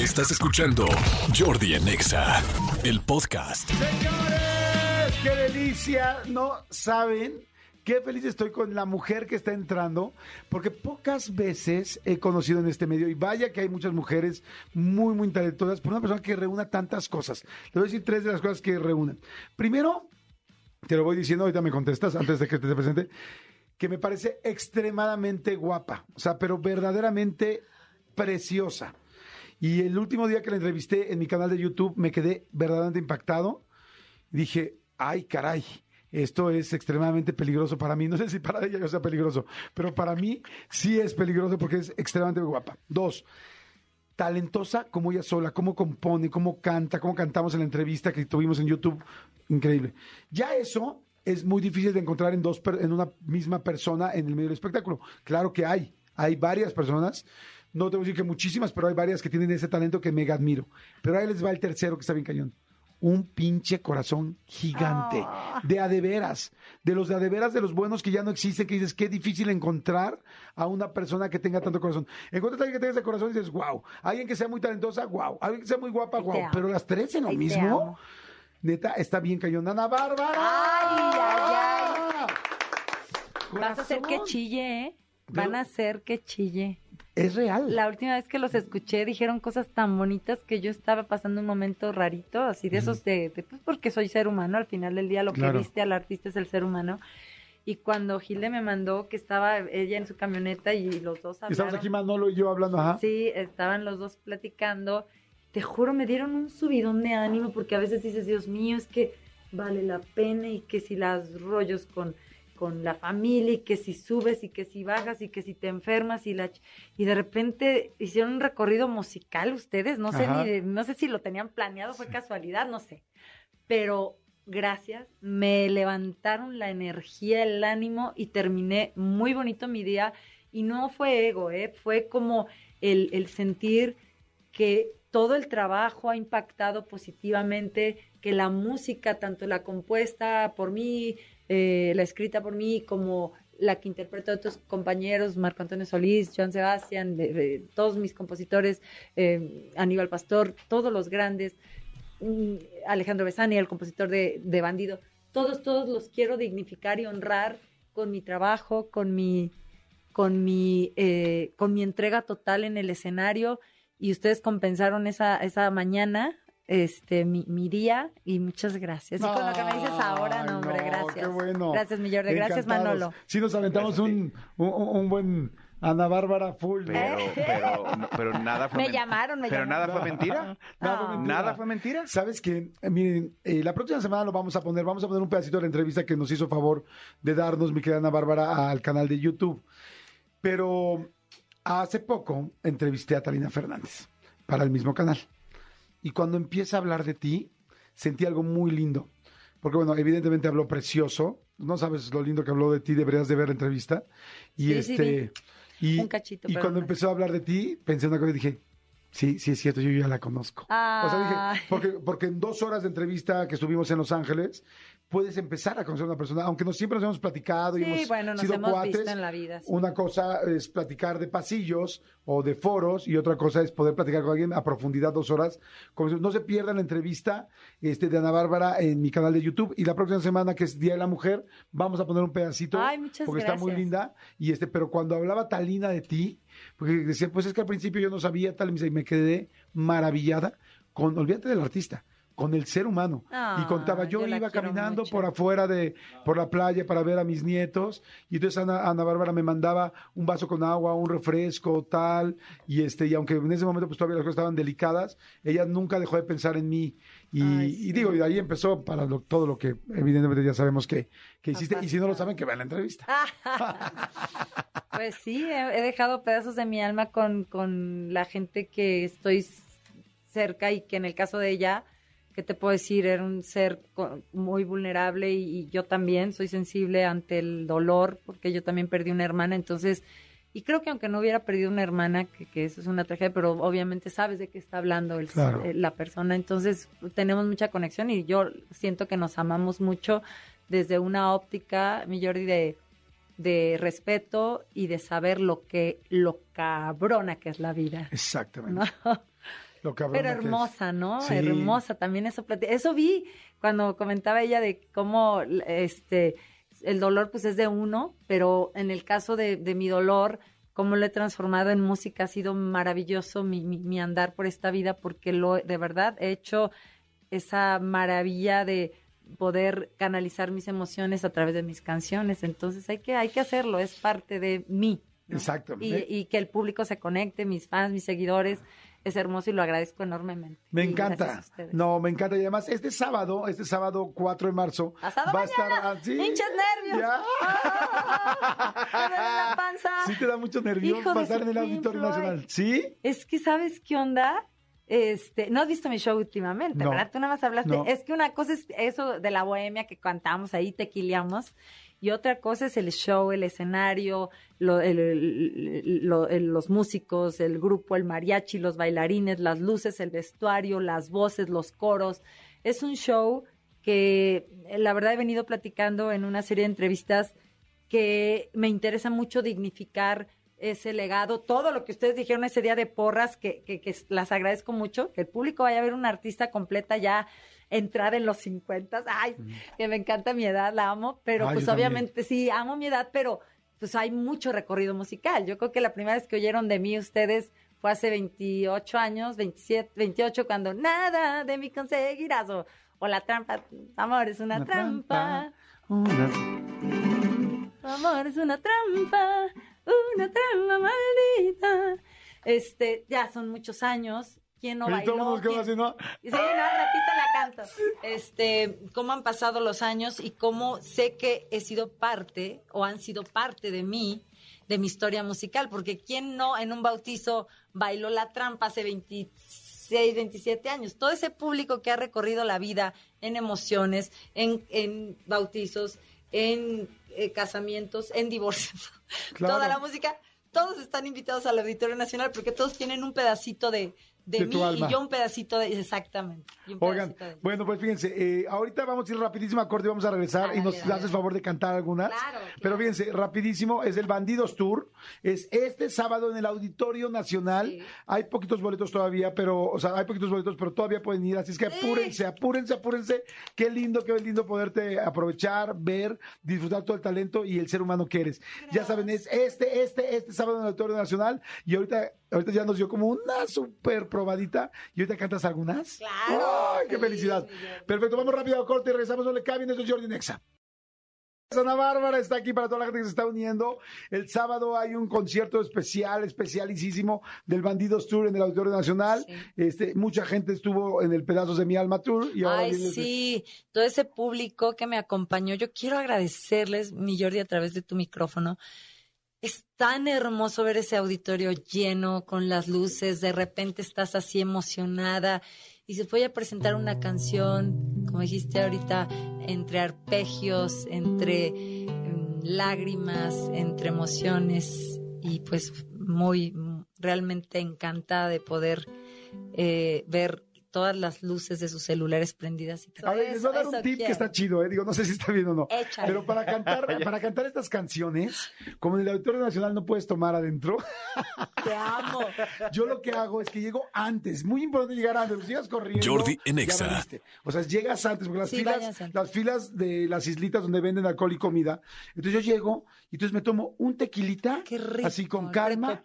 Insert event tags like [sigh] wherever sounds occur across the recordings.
Estás escuchando Jordi en Exa, el podcast. Señores, qué delicia. No saben qué feliz estoy con la mujer que está entrando, porque pocas veces he conocido en este medio, y vaya que hay muchas mujeres muy, muy talentosas, por una persona que reúna tantas cosas. Le voy a decir tres de las cosas que reúnen. Primero, te lo voy diciendo, ahorita me contestas antes de que te presente, que me parece extremadamente guapa, o sea, pero verdaderamente preciosa. Y el último día que la entrevisté en mi canal de YouTube me quedé verdaderamente impactado. Dije, ay caray, esto es extremadamente peligroso para mí. [laughs] No sé si para ella sea peligroso, pero para mí sí es peligroso porque es extremadamente guapa. Dos, talentosa como ella sola, cómo compone, cómo canta, cómo cantamos en la entrevista que tuvimos en YouTube. Increíble. Ya eso es muy difícil de encontrar en, dos en una misma persona en el medio del espectáculo. Claro que hay, hay varias personas no tengo que decir que muchísimas, pero hay varias que tienen ese talento que mega admiro. Pero ahí les va el tercero que está bien cañón. Un pinche corazón gigante. Ah. De adeveras. De los de adeveras, de los buenos que ya no existen, que dices, qué difícil encontrar a una persona que tenga tanto corazón. Encuentras a alguien que tenga ese corazón y dices, wow. Alguien que sea muy talentosa, wow. Alguien que sea muy guapa, wow. Pero las tres en lo mismo, neta, está bien cañón. Ana Bárbara. Ay, ay, Vas a hacer que Corazón. chille, ¿eh? Van a hacer que chille. Es real. La última vez que los escuché dijeron cosas tan bonitas que yo estaba pasando un momento rarito, así de esos de, de, pues porque soy ser humano, al final del día lo Claro. que viste al artista es el ser humano. Y cuando Gilde me mandó que estaba ella en su camioneta y los dos hablaron. Estamos aquí Manolo y yo hablando, ajá. Sí, estaban los dos platicando. Te juro, me dieron un subidón de ánimo porque a veces dices, Dios mío, es que vale la pena y que si las rollos con, con la familia y que si subes y que si bajas y que si te enfermas y la y de repente hicieron un recorrido musical ustedes, no sé Ajá. ni no sé si lo tenían planeado, fue casualidad, no sé. Pero gracias, me levantaron la energía, el ánimo y terminé muy bonito mi día y no fue ego, ¿eh? fue como el, el sentir que todo el trabajo ha impactado positivamente, que la música, tanto la compuesta por mí, eh, la escrita por mí, como la que interpretó otros compañeros, Marco Antonio Solís, Joan Sebastián, todos mis compositores, eh, Aníbal Pastor, todos los grandes, mm, Alejandro Besani, el compositor de, de Bandido, todos, todos los quiero dignificar y honrar con mi trabajo, con mi, con mi, eh, con mi entrega total en el escenario. Y ustedes compensaron esa, esa mañana, este, mi, mi día y muchas gracias. Y con lo que me dices ahora, no, hombre, Ay, no, gracias. qué bueno. Gracias, mi Jordi, gracias. Manolo. Sí, nos aventamos un, un, un buen Ana Bárbara full. Pero, pero, no- pero nada fue Me men- llamaron, me Pero llamaron. nada fue mentira. [laughs] Nada fue Ah. mentira. Nada fue mentira. Sabes que, miren, eh, la próxima semana lo vamos a poner, vamos a poner un pedacito de la entrevista que nos hizo favor de darnos mi querida Ana Bárbara al canal de YouTube. Pero hace poco entrevisté a Talina Fernández para el mismo canal. Y cuando empieza a hablar de ti, sentí algo muy lindo. Porque, bueno, evidentemente habló precioso. No sabes lo lindo que habló de ti, deberías de ver la entrevista. Y Sí, sí este. y, Un cachito, y cuando no. empezó a hablar de ti, pensé una cosa y dije, sí, sí es cierto, yo ya la conozco. O sea, Ay. dije, porque, porque en dos horas de entrevista que estuvimos en Los Ángeles, puedes empezar a conocer a una persona, aunque no siempre nos hemos platicado y Sí, hemos bueno, nos sido hemos cuates. visto en la vida, sí. Una cosa es platicar de pasillos o de foros y otra cosa es poder platicar con alguien a profundidad dos horas. No se pierdan la entrevista este, de Ana Bárbara en mi canal de YouTube y la próxima semana, que es Día de la Mujer, vamos a poner un pedacito Ay, porque está muy linda. Y este, pero cuando hablaba Talina de ti, porque decía, pues es que al principio yo no sabía tal, y me quedé maravillada con, olvídate del artista, con el ser humano. y Ah, contaba, yo, yo iba caminando mucho. por afuera de, por la playa para ver a mis nietos, y entonces Ana, Ana Bárbara me mandaba un vaso con agua, un refresco, tal, y este, y aunque en ese momento pues todavía las cosas estaban delicadas, ella nunca dejó de pensar en mí. Y, Ay, y sí. digo, y de ahí empezó para lo- todo lo que evidentemente ya sabemos que, que hiciste, y si no lo saben, que vean la entrevista. [laughs] Pues sí, he, he dejado pedazos de mi alma con, con la gente que estoy cerca y que en el caso de ella, ¿qué te puedo decir? Era un ser muy vulnerable y, y yo también soy sensible ante el dolor porque yo también perdí una hermana, entonces, y creo que aunque no hubiera perdido una hermana, que, que eso es una tragedia, pero obviamente sabes de qué está hablando el- Claro. eh, la persona, entonces tenemos mucha conexión y yo siento que nos amamos mucho desde una óptica, mi Jordi, de de respeto y de saber lo que lo cabrona que es la vida. Exactamente. [laughs] ¿no? Lo pero hermosa, ¿no? Sí. Hermosa, también eso Eso vi cuando comentaba ella de cómo este el dolor pues es de uno, pero en el caso de, de mi dolor, cómo lo he transformado en música, ha sido maravilloso mi, mi, mi andar por esta vida, porque lo de verdad he hecho esa maravilla de poder canalizar mis emociones a través de mis canciones. Entonces hay que, hay que hacerlo, es parte de mí. ¿no? Exacto. Y, y que el público se conecte, mis fans, mis seguidores, es hermoso y lo agradezco enormemente. Me encanta. No, me encanta. Y además, este sábado, este sábado 4 de marzo, Pasado va a estar. mañana. ah. ¡Hinchas nervios! Ya. [laughs] ¡Me duele la panza! Sí te da mucho nervio Hijo de pasar en el Auditorio Floyd. Nacional. ¿Sí? Es que, ¿sabes qué onda? Este, no has visto mi show últimamente, No. ¿verdad? Tú nada más hablaste. No. Es que una cosa es eso de la bohemia que cantamos ahí, tequileamos, y otra cosa es el show, el escenario, lo- el- lo- el- los músicos, el grupo, el mariachi, los bailarines, las luces, el vestuario, las voces, los coros. Es un show que eh, la verdad he venido platicando en una serie de entrevistas que me interesa mucho dignificar ese legado, todo lo que ustedes dijeron ese día de porras, que, que, que las agradezco mucho, que el público vaya a ver una artista completa ya entrada en los 50, ay, que me encanta mi edad, la amo, pero pues también. obviamente sí, amo mi edad, pero pues hay mucho recorrido musical. Yo creo que la primera vez que oyeron de mí ustedes fue hace 28 años, 27, 28, cuando nada de mí conseguirás, o, o la trampa, amor es una, Una trampa. trampa. Una- Amor es una trampa, una trampa maldita. Este, ya son muchos años. ¿Quién no Y todo el bailó? nos quedó ¿Quién- así, ¿no? y sí, no, al ratito la canto. Este, cómo han pasado los años y cómo sé que he sido parte o han sido parte de mí, de mi historia musical, porque quién no en un bautizo bailó la trampa hace 26, 27 años. Todo ese público que ha recorrido la vida en emociones, en, en bautizos, en eh, casamientos, en divorcios, [laughs] Claro. toda la música, todos están invitados al Auditorio Nacional porque todos tienen un pedacito de, de, De mí alma. y yo un pedacito de exactamente. un Oigan, de bueno, pues fíjense, eh, ahorita vamos a ir rapidísimo a corte y vamos a regresar y nos dale, haces dale. favor de cantar algunas. Claro, Pero fíjense, rapidísimo, es el Bandidos Tour. Es este sábado en el Auditorio Nacional. Sí. Hay poquitos boletos todavía, pero, o sea, hay poquitos boletos, pero todavía pueden ir. Así es que Sí. apúrense, apúrense, apúrense. Qué lindo, qué lindo poderte aprovechar, ver, disfrutar todo el talento y el ser humano que eres. Ya saben, es este, este, este sábado en el Auditorio Nacional. Y ahorita, ahorita ya nos dio como una súper probadita. ¿Y ahorita cantas algunas? Claro. ¡Ay, qué felicidad! Perfecto, vamos rápido a corte y regresamos. No le cambien, eso es Jordi Nexa. Ana Bárbara está aquí para toda la gente que se está uniendo. El sábado hay un concierto especial, especialísimo del Bandidos Tour en el Auditorio Nacional. Sí. Este, mucha gente estuvo en el Pedazos de mi Alma Tour. Y ahora Ay, este- sí, todo ese público que me acompañó. Yo quiero agradecerles, mi Jordi, a través de tu micrófono. Es tan hermoso ver ese auditorio lleno con las luces. De repente estás así emocionada y se voy a presentar una canción, como dijiste ahorita, entre arpegios, entre mm, lágrimas, entre emociones y pues muy, realmente encantada de poder eh, ver todas las luces de sus celulares prendidas. Y todo A ver, les voy a dar un tip que está chido, ¿eh? Digo, no sé si está bien o no. Échale. Pero para cantar, [laughs] para cantar estas canciones, como en el Auditorio Nacional no puedes tomar adentro, [laughs] Te amo. Yo lo que hago es que llego antes. Muy importante llegar antes. Si llegas corriendo. Jordi en Exa. O sea, llegas antes, porque las Sí, filas, váyanse las filas de las islitas donde venden alcohol y comida. Entonces yo llego y entonces me tomo un tequilita. Qué rico, Así con calma.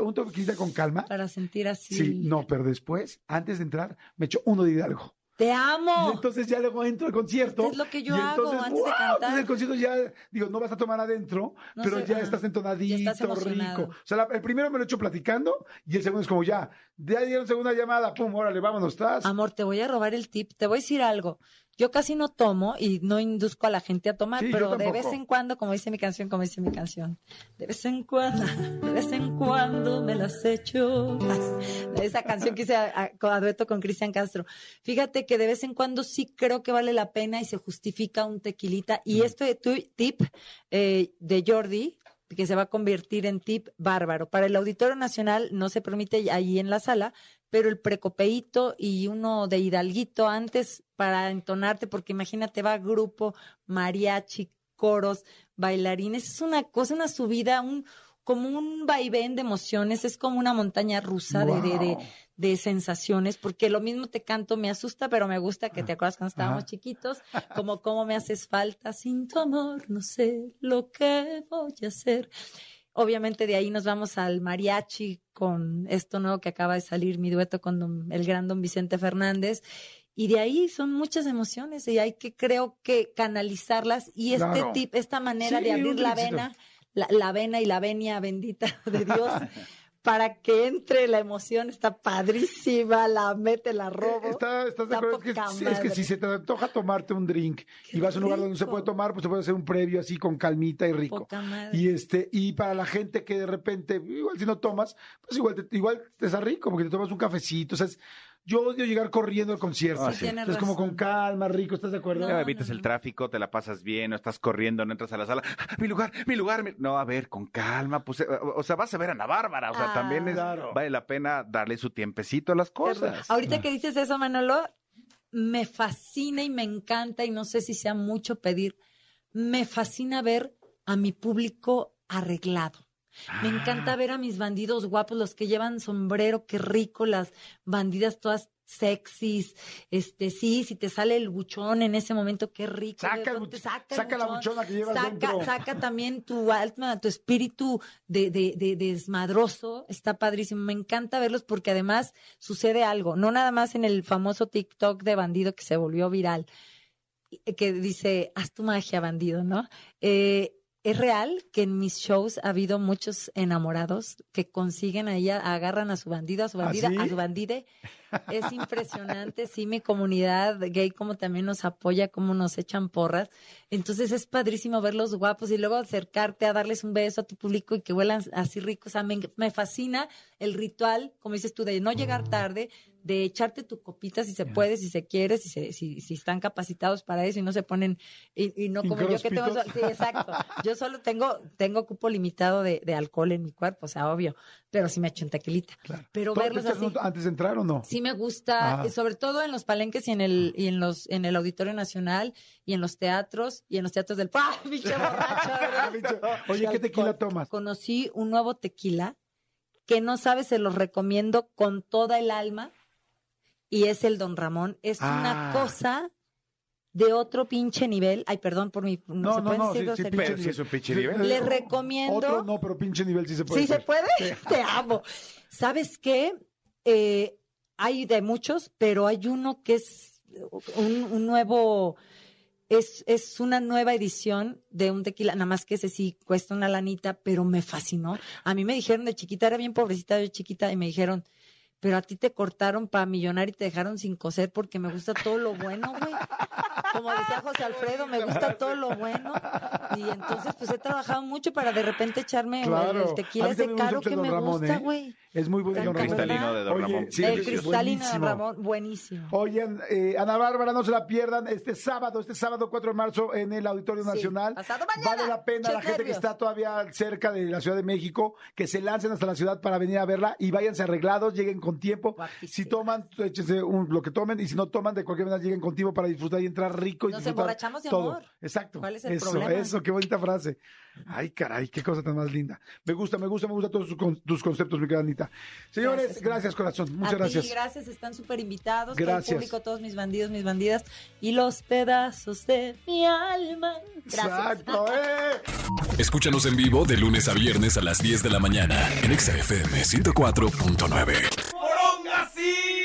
un tequilita con calma. Para sentir así. Sí, no, pero después, antes de entrar, me echo uno de Hidalgo. Te Y amo. entonces ya luego entro al concierto. Es lo que yo y hago antes de ¡guau! cantar. Entonces el concierto ya, digo, no vas a tomar adentro, No pero sé, ya estás entonadito, Ya estás rico. O sea, la- el primero me lo echo platicando y el segundo es como ya, de ahí dieron segunda llamada, pum, órale, vámonos, estás. Amor, te voy a robar el tip. Te voy a decir algo. Yo casi no tomo y no induzco a la gente a tomar, Sí, pero de vez en cuando, como dice mi canción, como dice mi canción, de vez en cuando, de vez en cuando me las echo. [laughs] Esa canción que hice a, a- a dueto con Cristian Castro. Fíjate que de vez en cuando sí creo que vale la pena y se justifica un tequilita. Y este tu- tip eh, de Jordi, que se va a convertir en tip bárbaro. Para el Auditorio Nacional no se permite ahí en la sala, pero el precopeíto y uno de hidalguito antes para entonarte, porque imagínate, va grupo, mariachi, coros, bailarines, es una cosa, una subida, un como un vaivén de emociones, es como una montaña rusa de, de. De sensaciones, porque lo mismo te canto, me asusta, pero me gusta, que te acuerdas cuando estábamos Ajá. chiquitos, como cómo me haces falta sin tu amor, no sé lo que voy a hacer. Obviamente de ahí nos vamos al mariachi con esto nuevo que acaba de salir, mi dueto con don- el gran don Vicente Fernández. Y de ahí son muchas emociones y hay que creo que canalizarlas y este Claro. tip, esta manera Sí, de abrir la vena, la, la vena y la venia bendita de Dios [laughs] para que entre la emoción, está padrísima, la mete, la robo. Está- ¿Estás de acuerdo? Es que, es que si se te antoja tomarte un drink Qué y vas a un lugar donde no se puede tomar, pues te puede hacer un previo así con calmita y rico. Poca madre. Y este, y para la gente que de repente, igual si no tomas, pues igual te, igual te está rico, porque te tomas un cafecito. O sea, es- yo odio llegar corriendo al concierto. Ah, Sí, como con calma, rico, ¿estás de acuerdo? No, evitas no, el no. tráfico, te la pasas bien, no estás corriendo, no entras a la sala. ¡Ah, Mi lugar, mi lugar. mi-". No, a ver, con calma. Pues, eh, o sea, vas a ver a Ana Bárbara. O sea, Ah. también es, Claro. vale la pena darle su tiempecito a las cosas. Ahorita que dices eso, Manolo, me fascina y me encanta, y no sé si sea mucho pedir, me fascina ver a mi público arreglado. Me Ah. encanta ver a mis bandidos guapos, los que llevan sombrero, qué rico, las bandidas todas sexys, este, sí, si te sale el buchón en ese momento, qué rico. Saca el saca el saca la buchona que llevas saca, dentro. saca también tu alma, tu espíritu de, de, de- de desmadroso, está padrísimo. Me encanta verlos porque además sucede algo, no nada más en el famoso TikTok de bandido que se volvió viral, que dice, haz tu magia, bandido, ¿no? Eh, es real que en mis shows ha habido muchos enamorados que consiguen ahí, agarran a su bandido, a su ¿Ah, bandida, sí? a su bandide. Es impresionante, sí, mi comunidad gay como también nos apoya, como nos echan porras. Entonces es padrísimo verlos guapos y luego acercarte a darles un beso a tu público y que huelan así ricos. O sea, me, me fascina el ritual, como dices tú, de no llegar tarde, de echarte tu copita si se puede, si se quiere, si, se, si, si están capacitados para eso y no se ponen, y, y no como yo que tengo, sí, exacto. Yo solo tengo, tengo cupo limitado de, de alcohol en mi cuerpo, o sea, obvio, pero sí me echo un tequilita. Claro. Pero ¿Tú te verlos así. antes de entrar o no? Sí me gusta, Ah. eh, sobre todo en los palenques y en el y en los en el Auditorio Nacional y en los teatros y en los teatros del ¡Ah, [laughs] pinche borracho! [laughs] ¿verdad? Oye, ¿qué tequila tomas? Conocí un nuevo tequila que no sabes, se los recomiendo con toda el alma y es el Don Ramón. Es Ah. una cosa de otro pinche nivel. Ay, perdón por mi No, ¿se no, pueden no, decir sí, sí, groserías? pinche Pero sí es un pinche nivel. Les Eh, recomiendo- Otro no, pero pinche nivel sí se puede. ¿Sí se puede? [laughs] Te amo. ¿Sabes qué? Eh, hay de muchos, pero hay uno que es un, un nuevo, es, es una nueva edición de un tequila, nada más que ese sí cuesta una lanita, pero me fascinó. A mí me dijeron de chiquita, era bien pobrecita yo chiquita, y me dijeron, pero a ti te cortaron para millonar y te dejaron sin coser porque me gusta todo lo bueno, güey. Como decía José Alfredo, me gusta todo lo bueno. Y entonces, pues he trabajado mucho para de repente echarme el- Claro. el tequila ese caro que me Ramón, gusta, ¿eh? güey. Es muy bueno. El cristalino de Don Oye, Ramón. sí, el cristalino de. Ramón, buenísimo. Oigan, eh, Ana Bárbara, no se la pierdan este sábado, este sábado 4 de marzo en el Auditorio Sí, Nacional. pasado mañana. Vale la pena la gente que está todavía cerca de la Ciudad de México, que se lancen hasta la ciudad para venir a verla y váyanse arreglados, lleguen con tiempo. Si toman, échense un- lo que tomen y si no toman, de cualquier manera lleguen con tiempo para disfrutar y entrar rico y Nos disfrutar emborrachamos de todo. amor. Exacto. ¿Cuál es el eso, problema? eso, qué bonita frase. Ay, caray, qué cosa tan más linda. Me gusta, me gusta, me gusta todos tus, con- tus conceptos, mi querida Anita. Señores, Gracias, gracias, corazón. Muchas a gracias. ti, gracias, están súper invitados. Todo el Gracias. público, todos mis bandidos, mis bandidas y los pedazos de mi alma. Gracias. Exacto, eh. Escúchanos en vivo de lunes a viernes a las 10 de la mañana en Exa FM 104.9. See.